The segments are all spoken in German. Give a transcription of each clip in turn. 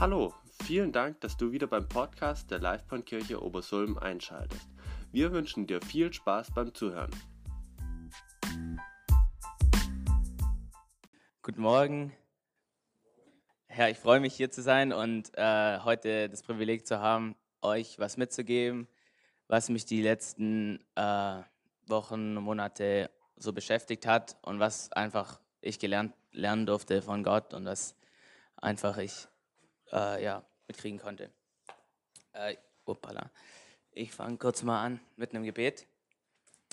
Hallo, vielen Dank, dass du wieder beim Podcast der Livebahnkirche Obersulm einschaltest. Wir wünschen dir viel Spaß beim Zuhören. Guten Morgen. Herr, ich freue mich hier zu sein und äh, heute das Privileg zu haben, euch was mitzugeben, was mich die letzten äh, Wochen, Monate so beschäftigt hat und was einfach ich gelernt lernen durfte von Gott und was einfach ich äh, ja, mitkriegen konnte. Äh, uppala. Ich fange kurz mal an mit einem Gebet.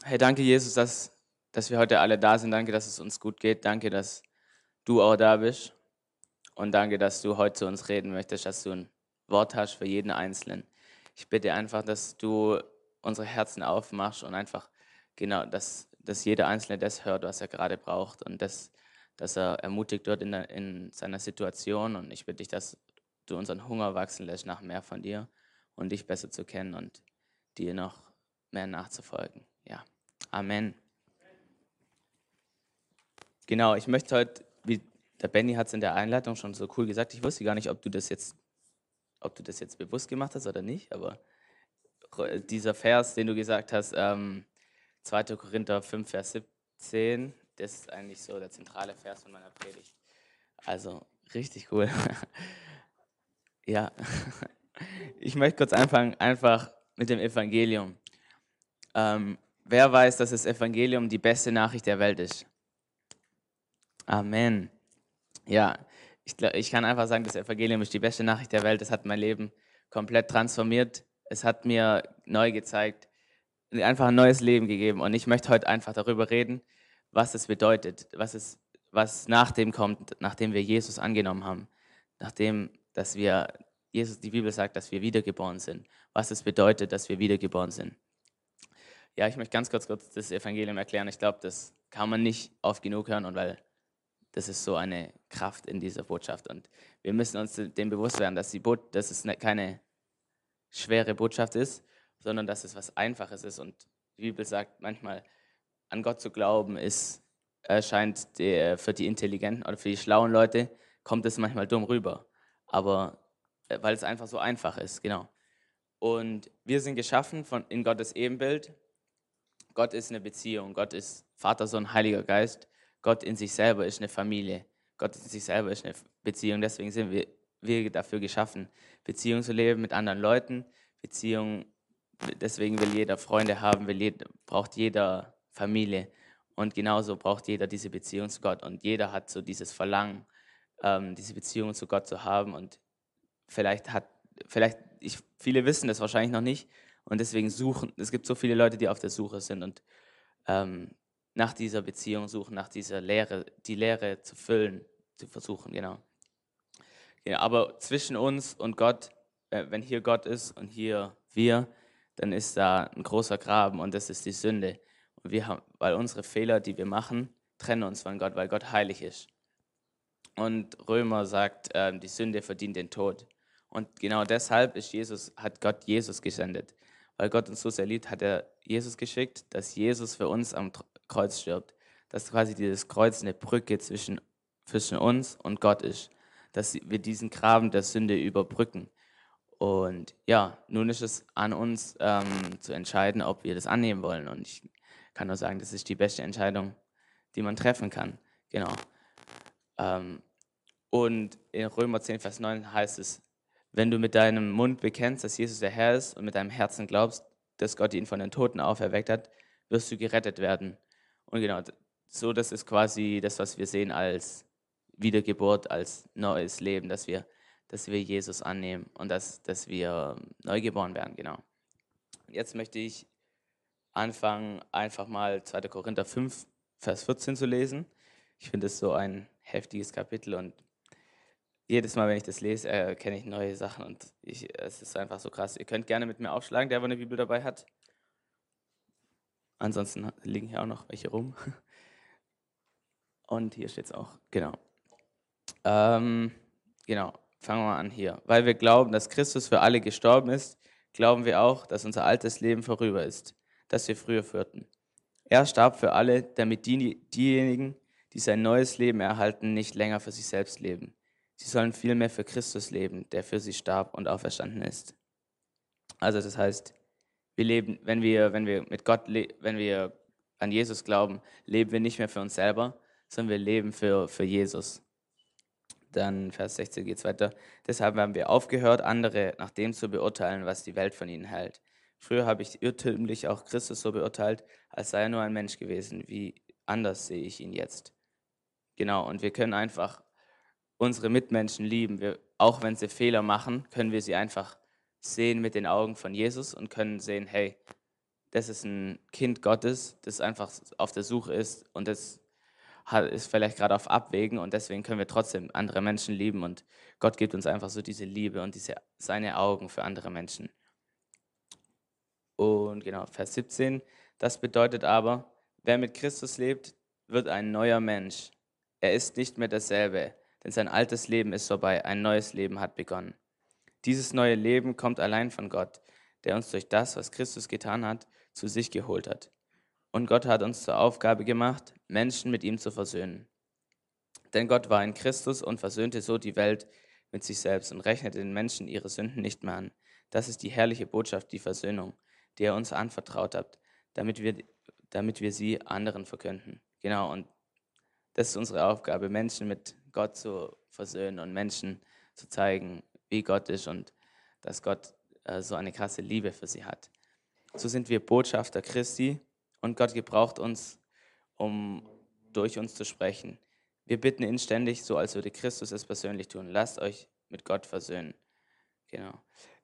Hey, danke Jesus, dass, dass wir heute alle da sind. Danke, dass es uns gut geht. Danke, dass du auch da bist. Und danke, dass du heute zu uns reden möchtest, dass du ein Wort hast für jeden Einzelnen. Ich bitte einfach, dass du unsere Herzen aufmachst und einfach genau, dass, dass jeder Einzelne das hört, was er gerade braucht und das, dass er ermutigt wird in, in seiner Situation. Und ich bitte dich, dass du unseren Hunger wachsen lässt nach mehr von dir und dich besser zu kennen und dir noch mehr nachzufolgen. Ja, Amen. Genau, ich möchte heute, wie der Benny hat es in der Einleitung schon so cool gesagt, ich wusste gar nicht, ob du das jetzt, ob du das jetzt bewusst gemacht hast oder nicht, aber dieser Vers, den du gesagt hast, ähm, 2. Korinther 5, Vers 17, das ist eigentlich so der zentrale Vers von meiner Predigt. Also richtig cool. ja, ich möchte kurz anfangen, einfach mit dem Evangelium. Ähm, wer weiß, dass das Evangelium die beste Nachricht der Welt ist? Amen. Ja, ich, ich kann einfach sagen, das Evangelium ist die beste Nachricht der Welt. Es hat mein Leben komplett transformiert. Es hat mir neu gezeigt, einfach ein neues Leben gegeben. Und ich möchte heute einfach darüber reden, was es bedeutet, was, es, was nach dem kommt, nachdem wir Jesus angenommen haben, nachdem, dass wir, Jesus, die Bibel sagt, dass wir wiedergeboren sind, was es bedeutet, dass wir wiedergeboren sind. Ja, ich möchte ganz kurz, kurz das Evangelium erklären. Ich glaube, das kann man nicht oft genug hören und weil das ist so eine Kraft in dieser Botschaft. Und wir müssen uns dem bewusst werden, dass, die Bo dass es ne, keine schwere Botschaft ist, sondern dass es was Einfaches ist. Und die Bibel sagt manchmal, an Gott zu glauben, ist, erscheint der, für die Intelligenten oder für die schlauen Leute, kommt es manchmal dumm rüber. Aber äh, weil es einfach so einfach ist, genau. Und wir sind geschaffen von, in Gottes Ebenbild. Gott ist eine Beziehung. Gott ist Vater, Sohn, Heiliger Geist. Gott in sich selber ist eine Familie. Gott in sich selber ist eine Beziehung. Deswegen sind wir, wir dafür geschaffen, Beziehung zu leben mit anderen Leuten. Beziehung, deswegen will jeder Freunde haben, will jeder, braucht jeder Familie. Und genauso braucht jeder diese Beziehung zu Gott. Und jeder hat so dieses Verlangen, ähm, diese Beziehung zu Gott zu haben. Und vielleicht hat, vielleicht, ich, viele wissen das wahrscheinlich noch nicht. Und deswegen suchen, es gibt so viele Leute, die auf der Suche sind. Und ähm, nach dieser Beziehung suchen, nach dieser Lehre, die Lehre zu füllen, zu versuchen, genau. Ja, aber zwischen uns und Gott, äh, wenn hier Gott ist und hier wir, dann ist da ein großer Graben und das ist die Sünde. Und wir haben, weil unsere Fehler, die wir machen, trennen uns von Gott, weil Gott heilig ist. Und Römer sagt, äh, die Sünde verdient den Tod. Und genau deshalb ist Jesus, hat Gott Jesus gesendet. Weil Gott uns so sehr liebt, hat er Jesus geschickt, dass Jesus für uns am Kreuz stirbt. Dass quasi dieses Kreuz eine Brücke zwischen, zwischen uns und Gott ist. Dass wir diesen Graben der Sünde überbrücken. Und ja, nun ist es an uns ähm, zu entscheiden, ob wir das annehmen wollen. Und ich kann nur sagen, das ist die beste Entscheidung, die man treffen kann. Genau. Ähm, und in Römer 10, Vers 9 heißt es, wenn du mit deinem Mund bekennst, dass Jesus der Herr ist und mit deinem Herzen glaubst, dass Gott ihn von den Toten auferweckt hat, wirst du gerettet werden. Und genau, so das ist quasi das, was wir sehen als Wiedergeburt, als neues Leben, dass wir, dass wir Jesus annehmen und dass, dass wir neu geboren werden, genau. Jetzt möchte ich anfangen, einfach mal 2. Korinther 5, Vers 14 zu lesen. Ich finde es so ein heftiges Kapitel und jedes Mal, wenn ich das lese, erkenne ich neue Sachen und ich, es ist einfach so krass. Ihr könnt gerne mit mir aufschlagen, der, der eine Bibel dabei hat. Ansonsten liegen hier auch noch welche rum. Und hier steht es auch, genau. Ähm, genau, fangen wir mal an hier. Weil wir glauben, dass Christus für alle gestorben ist, glauben wir auch, dass unser altes Leben vorüber ist, das wir früher führten. Er starb für alle, damit die, diejenigen, die sein neues Leben erhalten, nicht länger für sich selbst leben. Sie sollen vielmehr für Christus leben, der für sie starb und auferstanden ist. Also das heißt, wir leben, wenn wir, wenn wir mit Gott, wenn wir an Jesus glauben, leben wir nicht mehr für uns selber, sondern wir leben für, für Jesus. Dann Vers 16 geht es weiter. Deshalb haben wir aufgehört, andere nach dem zu beurteilen, was die Welt von ihnen hält. Früher habe ich irrtümlich auch Christus so beurteilt, als sei er nur ein Mensch gewesen. Wie anders sehe ich ihn jetzt. Genau, und wir können einfach unsere Mitmenschen lieben. Wir, auch wenn sie Fehler machen, können wir sie einfach sehen mit den Augen von Jesus und können sehen, hey, das ist ein Kind Gottes, das einfach auf der Suche ist und das ist vielleicht gerade auf Abwägen und deswegen können wir trotzdem andere Menschen lieben und Gott gibt uns einfach so diese Liebe und diese, seine Augen für andere Menschen. Und genau, Vers 17, das bedeutet aber, wer mit Christus lebt, wird ein neuer Mensch. Er ist nicht mehr dasselbe, denn sein altes Leben ist vorbei, ein neues Leben hat begonnen. Dieses neue Leben kommt allein von Gott, der uns durch das, was Christus getan hat, zu sich geholt hat. Und Gott hat uns zur Aufgabe gemacht, Menschen mit ihm zu versöhnen. Denn Gott war in Christus und versöhnte so die Welt mit sich selbst und rechnete den Menschen ihre Sünden nicht mehr an. Das ist die herrliche Botschaft, die Versöhnung, die er uns anvertraut hat, damit wir, damit wir sie anderen verkünden. Genau, und das ist unsere Aufgabe, Menschen mit Gott zu versöhnen und Menschen zu zeigen, wie Gott ist und dass Gott äh, so eine krasse Liebe für sie hat. So sind wir Botschafter Christi und Gott gebraucht uns, um durch uns zu sprechen. Wir bitten ihn ständig, so als würde Christus es persönlich tun. Lasst euch mit Gott versöhnen. Genau.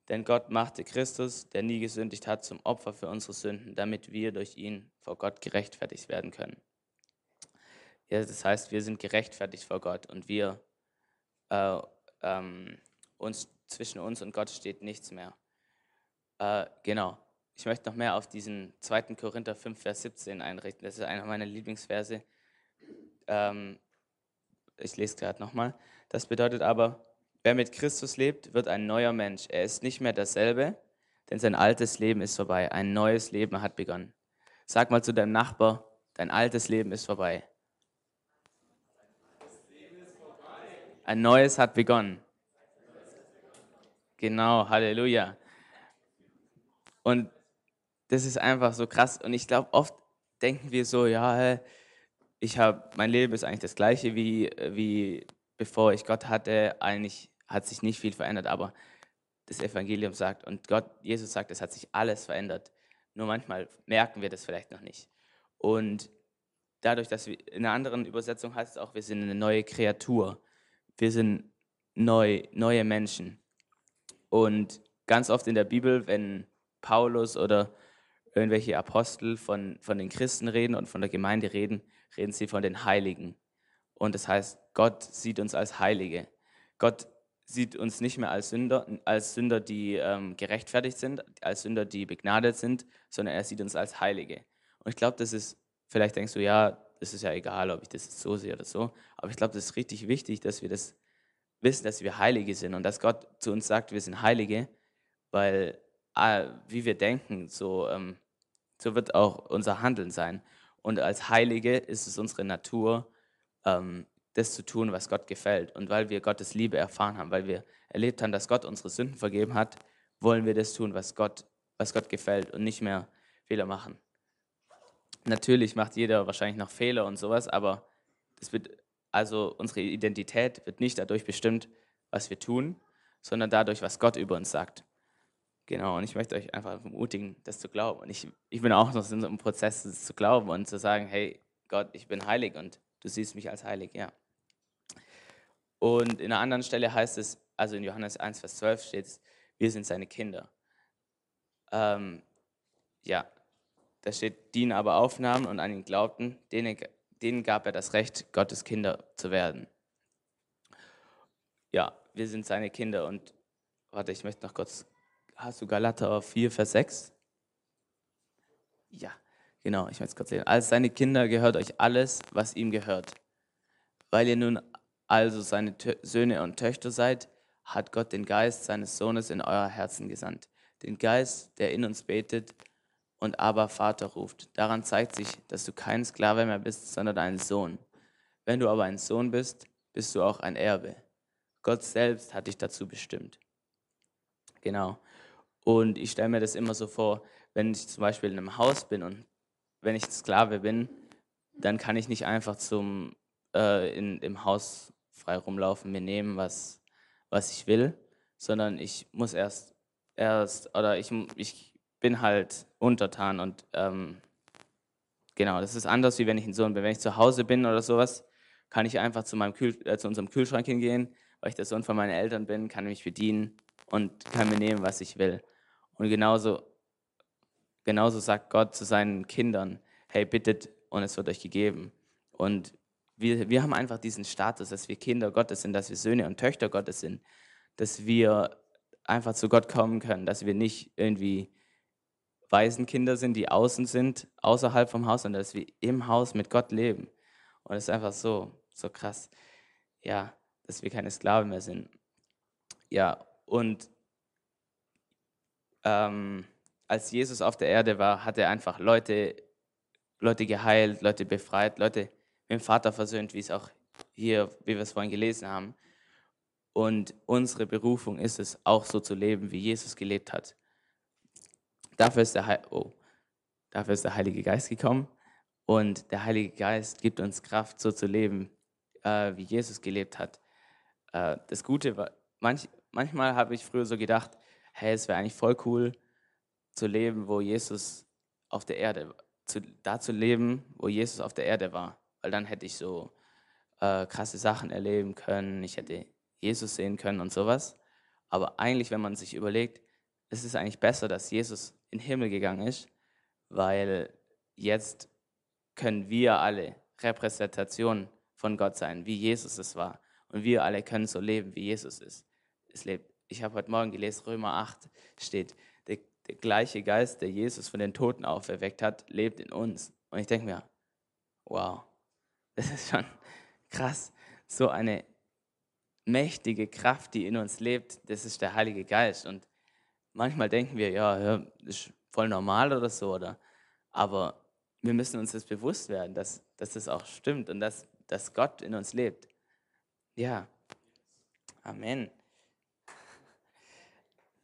Denn Gott machte Christus, der nie gesündigt hat, zum Opfer für unsere Sünden, damit wir durch ihn vor Gott gerechtfertigt werden können. Ja, das heißt, wir sind gerechtfertigt vor Gott und wir äh, ähm, uns zwischen uns und Gott steht nichts mehr. Äh, genau. Ich möchte noch mehr auf diesen 2. Korinther 5, Vers 17 einrichten. Das ist einer meiner Lieblingsverse. Ähm, ich lese gerade nochmal. Das bedeutet aber, wer mit Christus lebt, wird ein neuer Mensch. Er ist nicht mehr dasselbe, denn sein altes Leben ist vorbei. Ein neues Leben hat begonnen. Sag mal zu deinem Nachbar, dein altes Leben ist vorbei. Ein neues hat begonnen. Genau, Halleluja. Und das ist einfach so krass. Und ich glaube, oft denken wir so, ja, ich habe, mein Leben ist eigentlich das gleiche wie, wie bevor ich Gott hatte. Eigentlich hat sich nicht viel verändert, aber das Evangelium sagt und Gott, Jesus sagt, es hat sich alles verändert. Nur manchmal merken wir das vielleicht noch nicht. Und dadurch, dass wir in einer anderen Übersetzung heißt es auch, wir sind eine neue Kreatur. Wir sind neu, neue Menschen. Und ganz oft in der Bibel, wenn Paulus oder irgendwelche Apostel von, von den Christen reden und von der Gemeinde reden, reden sie von den Heiligen. Und das heißt, Gott sieht uns als Heilige. Gott sieht uns nicht mehr als Sünder, als Sünder, die ähm, gerechtfertigt sind, als Sünder, die begnadet sind, sondern er sieht uns als Heilige. Und ich glaube, das ist, vielleicht denkst du, ja, es ist ja egal, ob ich das so sehe oder so, aber ich glaube, das ist richtig wichtig, dass wir das wissen, dass wir Heilige sind und dass Gott zu uns sagt, wir sind Heilige, weil äh, wie wir denken, so, ähm, so wird auch unser Handeln sein. Und als Heilige ist es unsere Natur, ähm, das zu tun, was Gott gefällt. Und weil wir Gottes Liebe erfahren haben, weil wir erlebt haben, dass Gott unsere Sünden vergeben hat, wollen wir das tun, was Gott, was Gott gefällt und nicht mehr Fehler machen. Natürlich macht jeder wahrscheinlich noch Fehler und sowas, aber das wird, also unsere Identität wird nicht dadurch bestimmt, was wir tun, sondern dadurch, was Gott über uns sagt. Genau, und ich möchte euch einfach ermutigen, das zu glauben. Und ich, ich bin auch noch in so einem Prozess, das zu glauben und zu sagen, hey Gott, ich bin heilig und du siehst mich als heilig, ja. Und in einer anderen Stelle heißt es, also in Johannes 1, Vers 12 steht es, wir sind seine Kinder. Ähm, ja, da steht, dienen aber Aufnahmen und an ihn glaubten, denen, denen gab er das Recht, Gottes Kinder zu werden. Ja, wir sind seine Kinder und warte, ich möchte noch kurz Hast du Galater 4, Vers 6? Ja, genau, ich möchte es kurz sehen. Als seine Kinder gehört euch alles, was ihm gehört. Weil ihr nun also seine Tö Söhne und Töchter seid, hat Gott den Geist seines Sohnes in euer Herzen gesandt. Den Geist, der in uns betet und aber Vater ruft. Daran zeigt sich, dass du kein Sklave mehr bist, sondern ein Sohn. Wenn du aber ein Sohn bist, bist du auch ein Erbe. Gott selbst hat dich dazu bestimmt. Genau. Und ich stelle mir das immer so vor, wenn ich zum Beispiel in einem Haus bin und wenn ich Sklave bin, dann kann ich nicht einfach zum, äh, in, im Haus frei rumlaufen, mir nehmen, was, was ich will, sondern ich muss erst, erst oder ich, ich bin halt untertan und ähm, genau, das ist anders, wie wenn ich ein Sohn bin. Wenn ich zu Hause bin oder sowas, kann ich einfach zu, meinem Kühl, äh, zu unserem Kühlschrank hingehen, weil ich der Sohn von meinen Eltern bin, kann mich bedienen und kann mir nehmen, was ich will. Und genauso, genauso sagt Gott zu seinen Kindern, hey, bittet und es wird euch gegeben. Und wir, wir haben einfach diesen Status, dass wir Kinder Gottes sind, dass wir Söhne und Töchter Gottes sind, dass wir einfach zu Gott kommen können, dass wir nicht irgendwie Waisenkinder sind, die außen sind, außerhalb vom Haus, sondern dass wir im Haus mit Gott leben. Und es ist einfach so, so krass, ja, dass wir keine Sklaven mehr sind. Ja, und ähm, als Jesus auf der Erde war, hat er einfach Leute, Leute geheilt, Leute befreit, Leute mit dem Vater versöhnt, wie es auch hier, wie wir es vorhin gelesen haben. Und unsere Berufung ist es, auch so zu leben, wie Jesus gelebt hat. Dafür ist der, oh, dafür ist der Heilige Geist gekommen. Und der Heilige Geist gibt uns Kraft, so zu leben, äh, wie Jesus gelebt hat. Äh, das Gute war, manch, manchmal habe ich früher so gedacht, hey, es wäre eigentlich voll cool zu leben, wo Jesus auf der Erde, zu, da zu leben, wo Jesus auf der Erde war. Weil dann hätte ich so äh, krasse Sachen erleben können, ich hätte Jesus sehen können und sowas. Aber eigentlich, wenn man sich überlegt, ist es eigentlich besser, dass Jesus in den Himmel gegangen ist, weil jetzt können wir alle Repräsentation von Gott sein, wie Jesus es war. Und wir alle können so leben, wie Jesus ist. Es lebt. Ich habe heute Morgen gelesen, Römer 8 steht, der, der gleiche Geist, der Jesus von den Toten auferweckt hat, lebt in uns. Und ich denke mir, wow, das ist schon krass. So eine mächtige Kraft, die in uns lebt, das ist der Heilige Geist. Und manchmal denken wir, ja, ja ist voll normal oder so, oder? Aber wir müssen uns das bewusst werden, dass, dass das auch stimmt und dass, dass Gott in uns lebt. Ja. Amen.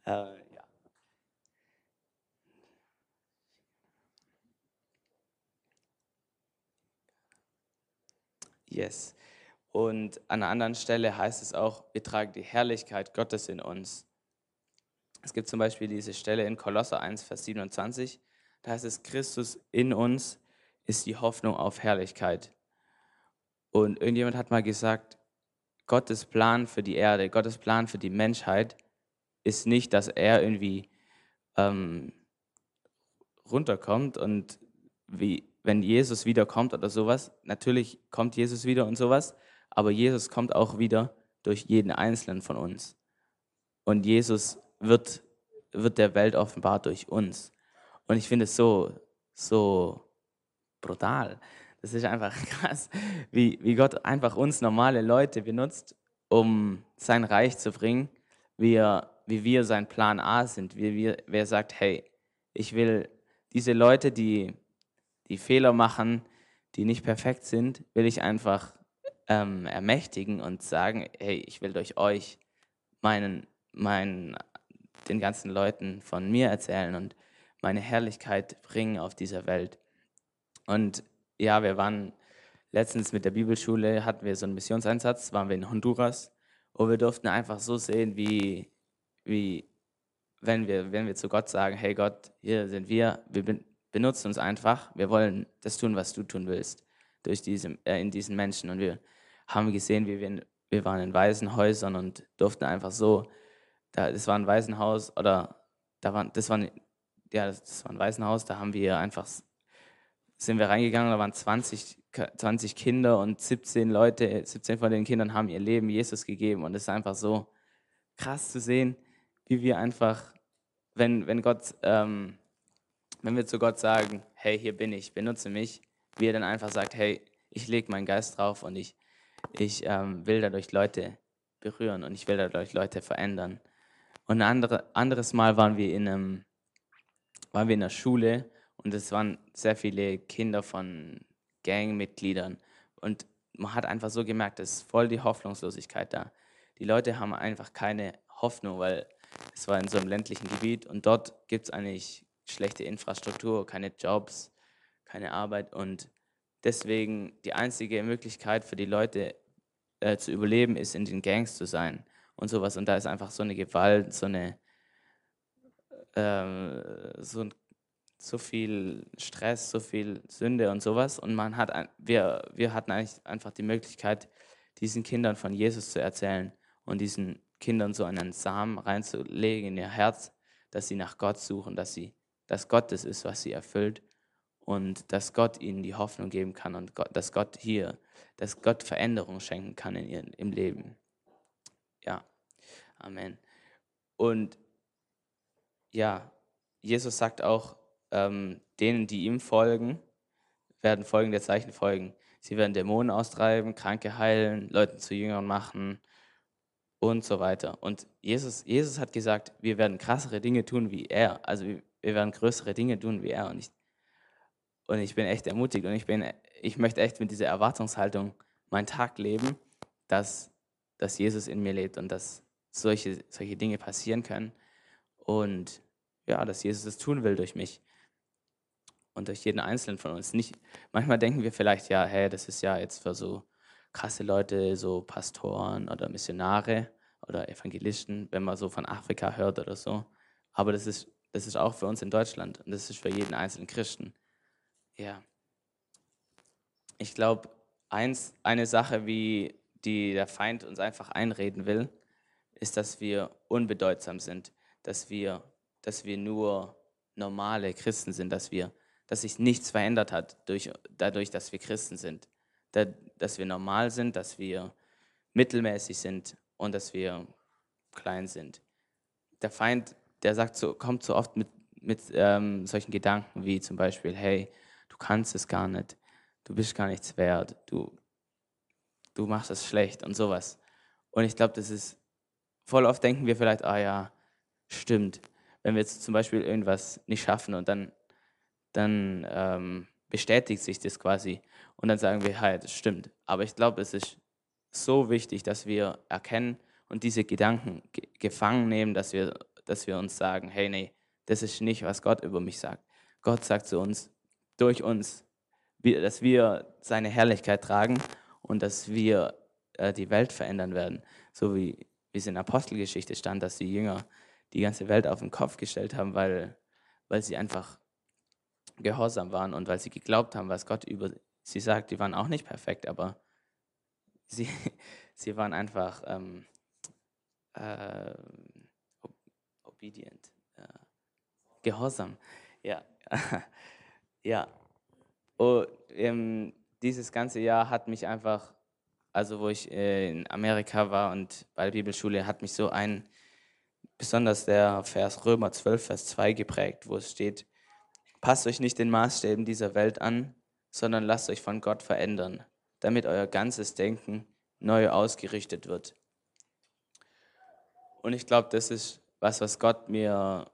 Äh, ja. Yes. Und an einer anderen Stelle heißt es auch, wir tragen die Herrlichkeit Gottes in uns. Es gibt zum Beispiel diese Stelle in Kolosser 1, Vers 27. Da heißt es, Christus in uns ist die Hoffnung auf Herrlichkeit. Und irgendjemand hat mal gesagt, Gottes Plan für die Erde, Gottes Plan für die Menschheit ist nicht, dass er irgendwie ähm, runterkommt und wie, wenn Jesus wiederkommt oder sowas, natürlich kommt Jesus wieder und sowas, aber Jesus kommt auch wieder durch jeden Einzelnen von uns. Und Jesus wird, wird der Welt offenbart durch uns. Und ich finde es so, so brutal. Das ist einfach krass, wie, wie Gott einfach uns normale Leute benutzt, um sein Reich zu bringen, wie, er, wie wir sein Plan A sind, wie wir, wer sagt, hey, ich will diese Leute, die, die Fehler machen, die nicht perfekt sind, will ich einfach ähm, ermächtigen und sagen, hey, ich will durch euch meinen, meinen, den ganzen Leuten von mir erzählen und meine Herrlichkeit bringen auf dieser Welt. Und ja, wir waren letztens mit der Bibelschule, hatten wir so einen Missionseinsatz, waren wir in Honduras und wir durften einfach so sehen, wie, wie wenn, wir, wenn wir zu Gott sagen, hey Gott, hier sind wir, wir benutzen uns einfach, wir wollen das tun, was du tun willst durch diese, äh, in diesen Menschen. Und wir haben gesehen, wie wir, in, wir waren in Waisenhäusern und durften einfach so, da, das war ein Waisenhaus oder da waren, das war, ja, das war ein Waisenhaus, da haben wir einfach sind wir reingegangen, da waren 20, 20 Kinder und 17 Leute, 17 von den Kindern haben ihr Leben Jesus gegeben. Und es ist einfach so krass zu sehen, wie wir einfach, wenn, wenn Gott, ähm, wenn wir zu Gott sagen, hey, hier bin ich, benutze mich, wie er dann einfach sagt, hey, ich lege meinen Geist drauf und ich, ich ähm, will dadurch Leute berühren und ich will dadurch Leute verändern. Und ein andere, anderes Mal waren wir in einem, waren wir in einer Schule und es waren sehr viele Kinder von Gangmitgliedern. Und man hat einfach so gemerkt, es ist voll die Hoffnungslosigkeit da. die Leute haben einfach keine Hoffnung, weil es war in so einem ländlichen Gebiet und dort gibt es eigentlich schlechte Infrastruktur, keine Jobs, keine Arbeit und deswegen die einzige Möglichkeit für die Leute äh, zu überleben ist, in den Gangs zu sein und sowas. Und da ist einfach so eine Gewalt, so eine ähm, so, so viel Stress, so viel Sünde und sowas. Und man hat wir, wir hatten eigentlich einfach die Möglichkeit, diesen Kindern von Jesus zu erzählen und diesen Kindern so einen Samen reinzulegen in ihr Herz, dass sie nach Gott suchen, dass sie, dass Gott das ist, was sie erfüllt und dass Gott ihnen die Hoffnung geben kann und Gott, dass Gott hier, dass Gott Veränderung schenken kann in ihrem im Leben. Ja, Amen. Und ja, Jesus sagt auch, ähm, denen, die ihm folgen, werden folgende Zeichen folgen. Sie werden Dämonen austreiben, Kranke heilen, Leuten zu Jüngern machen und so weiter. Und Jesus, Jesus hat gesagt, wir werden krassere Dinge tun wie er. Also wir, werden größere Dinge tun wie er. Und ich, und ich bin echt ermutigt und ich, bin, ich möchte echt mit dieser Erwartungshaltung meinen Tag leben, dass, dass Jesus in mir lebt und dass solche, solche Dinge passieren können. Und ja, dass Jesus es tun will durch mich und durch jeden Einzelnen von uns. Nicht, manchmal denken wir vielleicht, ja, hey, das ist ja jetzt für so krasse Leute, so Pastoren oder Missionare oder Evangelisten, wenn man so von Afrika hört oder so. Aber das ist, das ist auch für uns in Deutschland und das ist für jeden einzelnen Christen. Ja. Ich glaube, eine Sache, wie die der Feind uns einfach einreden will, ist, dass wir unbedeutsam sind, dass wir, dass wir nur normale Christen sind, dass wir, dass sich nichts verändert hat durch, dadurch, dass wir Christen sind, da, dass wir normal sind, dass wir mittelmäßig sind und dass wir klein sind. Der Feind, der sagt so, kommt so oft mit, mit ähm, solchen Gedanken wie zum Beispiel, hey, du kannst es gar nicht, du bist gar nichts wert, du, du machst es schlecht und sowas. Und ich glaube, das ist, voll oft denken wir vielleicht, ah ja, stimmt. Wenn wir jetzt zum Beispiel irgendwas nicht schaffen und dann, dann ähm, bestätigt sich das quasi und dann sagen wir, hey, das stimmt. Aber ich glaube, es ist so wichtig, dass wir erkennen und diese Gedanken gefangen nehmen, dass wir, dass wir uns sagen, hey, nee, das ist nicht, was Gott über mich sagt. Gott sagt zu uns, durch uns, dass wir seine Herrlichkeit tragen und dass wir äh, die Welt verändern werden. So wie, wie es in Apostelgeschichte stand, dass die Jünger die ganze Welt auf den Kopf gestellt haben, weil, weil sie einfach gehorsam waren und weil sie geglaubt haben, was Gott über sie sagt. Die waren auch nicht perfekt, aber sie, sie waren einfach ähm, äh, obedient, äh, gehorsam. Ja, ja. Und, ähm, dieses ganze Jahr hat mich einfach, also wo ich äh, in Amerika war und bei der Bibelschule, hat mich so ein besonders der Vers Römer 12, Vers 2 geprägt, wo es steht, passt euch nicht den Maßstäben dieser Welt an, sondern lasst euch von Gott verändern, damit euer ganzes Denken neu ausgerichtet wird. Und ich glaube, das ist was, was Gott mir,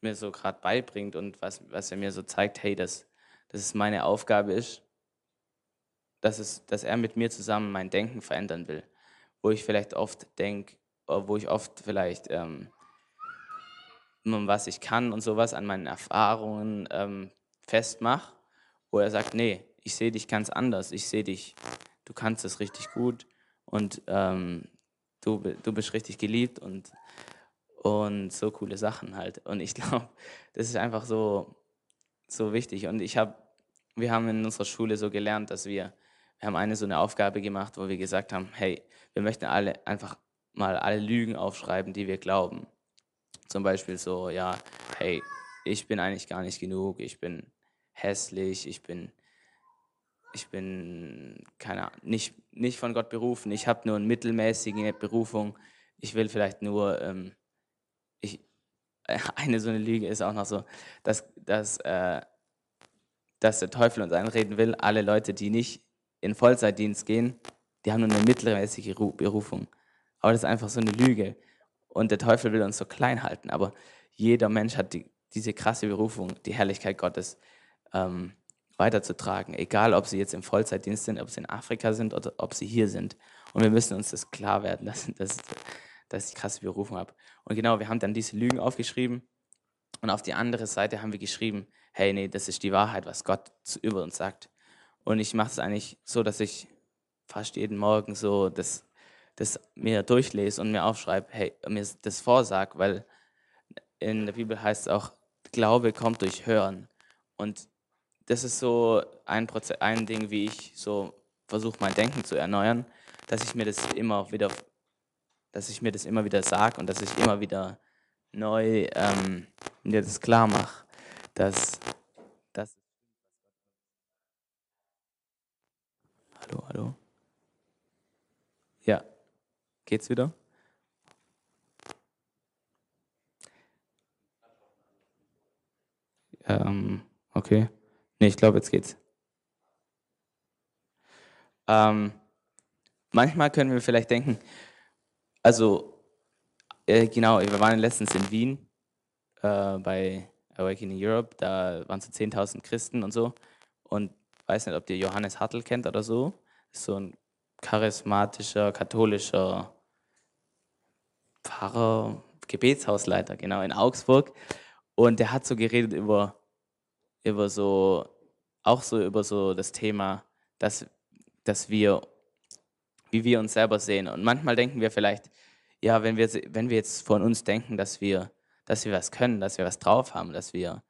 mir so gerade beibringt und was, was er mir so zeigt, hey, dass, dass es meine Aufgabe ist, dass, es, dass er mit mir zusammen mein Denken verändern will. Wo ich vielleicht oft denke, wo ich oft vielleicht, ähm, was ich kann und sowas an meinen Erfahrungen ähm, festmache, wo er sagt, nee, ich sehe dich ganz anders, ich sehe dich, du kannst es richtig gut und ähm, du, du bist richtig geliebt und, und so coole Sachen halt. Und ich glaube, das ist einfach so, so wichtig. Und ich habe, wir haben in unserer Schule so gelernt, dass wir, wir haben eine so eine Aufgabe gemacht, wo wir gesagt haben, hey, wir möchten alle einfach mal alle Lügen aufschreiben, die wir glauben. Zum Beispiel so, ja, hey, ich bin eigentlich gar nicht genug, ich bin hässlich, ich bin, ich bin, keine Ahnung, nicht, nicht von Gott berufen, ich habe nur eine mittelmäßige Berufung, ich will vielleicht nur, ähm, ich, eine so eine Lüge ist auch noch so, dass, dass, äh, dass der Teufel uns einreden will, alle Leute, die nicht in Vollzeitdienst gehen, die haben nur eine mittelmäßige Berufung. Aber das ist einfach so eine Lüge. Und der Teufel will uns so klein halten. Aber jeder Mensch hat die, diese krasse Berufung, die Herrlichkeit Gottes ähm, weiterzutragen, egal ob sie jetzt im Vollzeitdienst sind, ob sie in Afrika sind oder ob sie hier sind. Und wir müssen uns das klar werden, dass, dass, dass ich krasse Berufung habe. Und genau, wir haben dann diese Lügen aufgeschrieben und auf die andere Seite haben wir geschrieben, hey, nee, das ist die Wahrheit, was Gott über uns sagt. Und ich mache es eigentlich so, dass ich fast jeden Morgen so das, das mir durchlese und mir aufschreibe, hey, mir das vorsag, weil in der Bibel heißt es auch, Glaube kommt durch Hören. Und das ist so ein, Proze ein Ding, wie ich so versuche, mein Denken zu erneuern, dass ich mir das immer wieder, dass ich mir das immer wieder sage und dass ich immer wieder neu ähm, mir das klar mache, dass Hallo, hallo. Ja, geht's wieder? Ähm, okay. Nee, ich glaube, jetzt geht's. Ähm, manchmal können wir vielleicht denken, also äh, genau, wir waren letztens in Wien äh, bei Awakening Europe, da waren so 10.000 Christen und so. Und weiß nicht, ob ihr Johannes Hartl kennt oder so. So ein charismatischer, katholischer Pfarrer, Gebetshausleiter, genau, in Augsburg. Und der hat so geredet über, über so, auch so über so das Thema, dass, dass wir, wie wir uns selber sehen. Und manchmal denken wir vielleicht, ja, wenn wir, wenn wir jetzt von uns denken, dass wir, dass wir was können, dass wir was drauf haben, dass wir,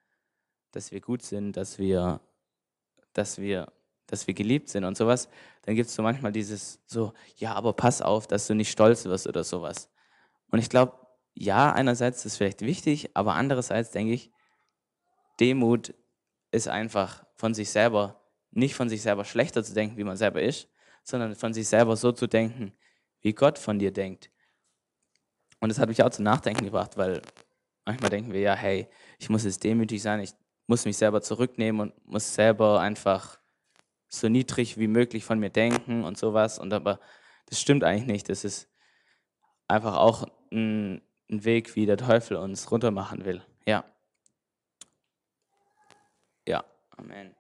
dass wir gut sind, dass wir, dass wir, dass wir geliebt sind und sowas, dann gibt es so manchmal dieses so, ja, aber pass auf, dass du nicht stolz wirst oder sowas. Und ich glaube, ja, einerseits ist vielleicht wichtig, aber andererseits denke ich, Demut ist einfach von sich selber, nicht von sich selber schlechter zu denken, wie man selber ist, sondern von sich selber so zu denken, wie Gott von dir denkt. Und das hat mich auch zum Nachdenken gebracht, weil manchmal denken wir ja, hey, ich muss jetzt demütig sein, ich muss mich selber zurücknehmen und muss selber einfach so niedrig wie möglich von mir denken und sowas. Und aber das stimmt eigentlich nicht. Das ist einfach auch ein, ein Weg, wie der Teufel uns runtermachen will. Ja. Ja, Amen.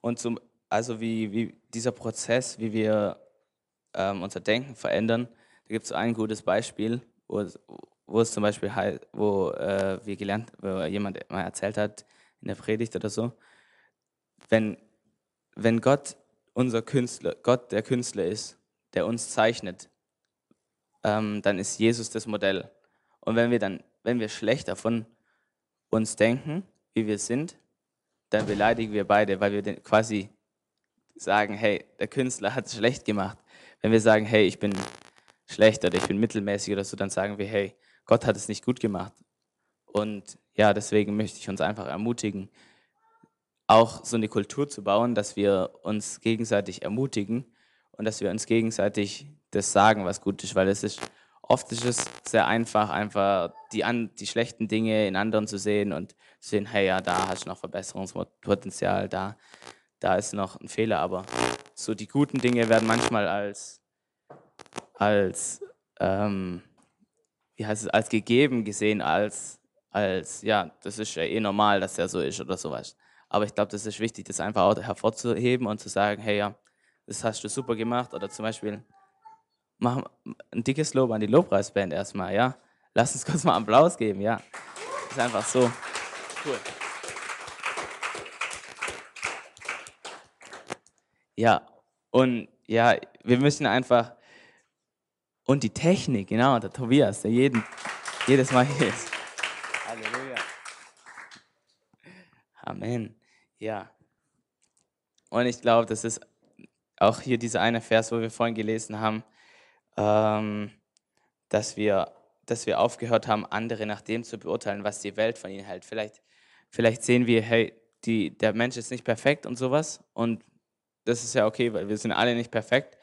Und zum, also wie, wie dieser Prozess, wie wir ähm, unser Denken verändern, da gibt es ein gutes Beispiel, wo, wo es zum Beispiel wo äh, wir gelernt, wo jemand mal erzählt hat in der Predigt oder so, wenn, wenn Gott unser Künstler, Gott der Künstler ist, der uns zeichnet, ähm, dann ist Jesus das Modell. Und wenn wir dann, wenn wir schlechter von uns denken, wie wir sind, dann beleidigen wir beide, weil wir quasi sagen, hey, der Künstler hat es schlecht gemacht. Wenn wir sagen, hey, ich bin schlecht oder ich bin mittelmäßig oder so, dann sagen wir, hey, Gott hat es nicht gut gemacht. Und ja, deswegen möchte ich uns einfach ermutigen, auch so eine Kultur zu bauen, dass wir uns gegenseitig ermutigen und dass wir uns gegenseitig das sagen, was gut ist, weil es ist oft ist es sehr einfach, einfach die, an, die schlechten Dinge in anderen zu sehen und zu sehen, hey, ja, da hast du noch Verbesserungspotenzial, da, da ist noch ein Fehler, aber so die guten Dinge werden manchmal als, als ähm, wie heißt es, als gegeben gesehen, als, als, ja, das ist ja eh normal, dass der so ist oder sowas. Aber ich glaube, das ist wichtig, das einfach auch hervorzuheben und zu sagen, hey, ja, das hast du super gemacht. Oder zum Beispiel, mach ein dickes Lob an die Lobpreisband erstmal, ja. Lass uns kurz mal Applaus geben, ja. Das ist einfach so cool. Ja, und ja, wir müssen einfach und die Technik, genau, der Tobias, der jeden, jedes Mal hier ist. Halleluja. Amen. Ja. Und ich glaube, das ist auch hier dieser eine Vers, wo wir vorhin gelesen haben, ähm, dass, wir, dass wir aufgehört haben, andere nach dem zu beurteilen, was die Welt von ihnen hält. Vielleicht, vielleicht sehen wir, hey, die, der Mensch ist nicht perfekt und sowas. Und das ist ja okay, weil wir sind alle nicht perfekt.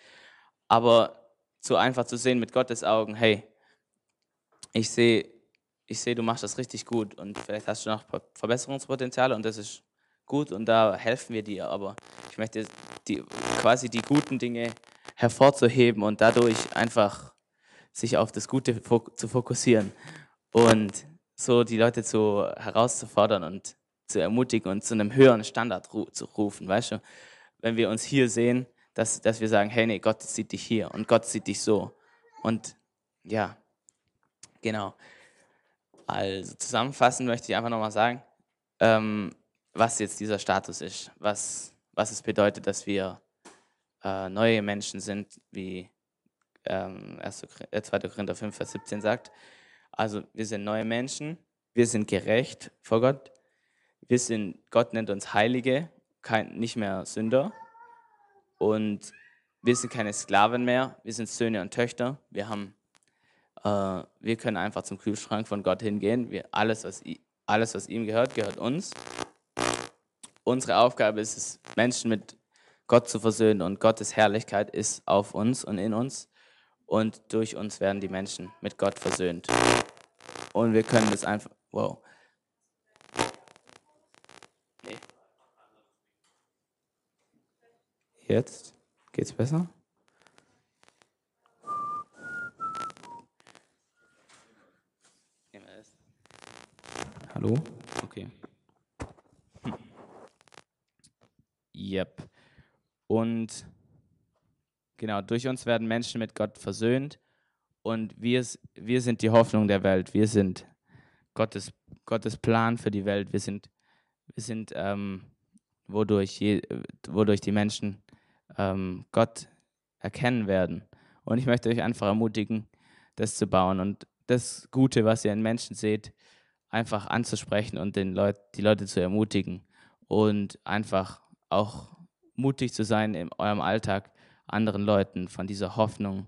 Aber so einfach zu sehen mit Gottes Augen, hey, ich sehe, ich sehe, du machst das richtig gut und vielleicht hast du noch Verbesserungspotenzial und das ist gut und da helfen wir dir, aber ich möchte die, quasi die guten Dinge hervorzuheben und dadurch einfach sich auf das Gute zu fokussieren und so die Leute zu herauszufordern und zu ermutigen und zu einem höheren Standard zu rufen, weißt du? Wenn wir uns hier sehen, dass, dass wir sagen, hey, nee, Gott sieht dich hier und Gott sieht dich so. Und ja, genau. Also zusammenfassend möchte ich einfach nochmal sagen, ähm, was jetzt dieser Status ist, was, was es bedeutet, dass wir äh, neue Menschen sind, wie ähm, 2. Äh, Korinther 5, Vers 17 sagt. Also wir sind neue Menschen, wir sind gerecht vor Gott, wir sind, Gott nennt uns Heilige, kein, nicht mehr Sünder und wir sind keine Sklaven mehr, wir sind Söhne und Töchter, wir haben, äh, wir können einfach zum Kühlschrank von Gott hingehen, wir, alles, was, alles, was ihm gehört, gehört uns. Unsere Aufgabe ist es, Menschen mit Gott zu versöhnen und Gottes Herrlichkeit ist auf uns und in uns und durch uns werden die Menschen mit Gott versöhnt. Und wir können das einfach, wow. Jetzt geht's besser? Hallo? Okay. Hm. Yep. Und genau, durch uns werden Menschen mit Gott versöhnt und wir, wir sind die Hoffnung der Welt. Wir sind Gottes, Gottes Plan für die Welt. Wir sind, wir sind ähm, wodurch, je, wodurch die Menschen ähm, Gott erkennen werden. Und ich möchte euch einfach ermutigen, das zu bauen und das Gute, was ihr in Menschen seht, einfach anzusprechen und den Leut, die Leute zu ermutigen und einfach auch mutig zu sein in eurem Alltag, anderen Leuten von dieser Hoffnung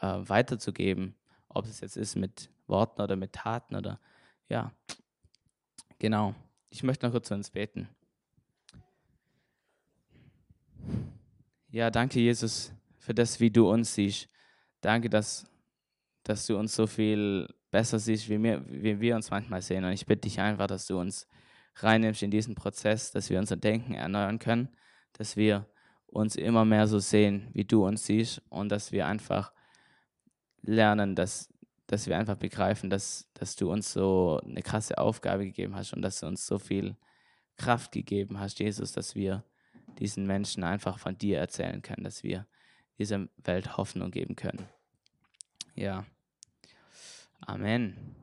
äh, weiterzugeben, ob es jetzt ist mit Worten oder mit Taten oder ja, genau. Ich möchte noch kurz zu uns beten. Ja, danke Jesus für das, wie du uns siehst. Danke, dass, dass du uns so viel besser siehst, wie wir, wie wir uns manchmal sehen. Und ich bitte dich einfach, dass du uns reinnimmst in diesen Prozess, dass wir unser Denken erneuern können, dass wir uns immer mehr so sehen, wie du uns siehst und dass wir einfach lernen, dass, dass wir einfach begreifen, dass, dass du uns so eine krasse Aufgabe gegeben hast und dass du uns so viel Kraft gegeben hast, Jesus, dass wir diesen Menschen einfach von dir erzählen können, dass wir dieser Welt Hoffnung geben können. Ja. Amen.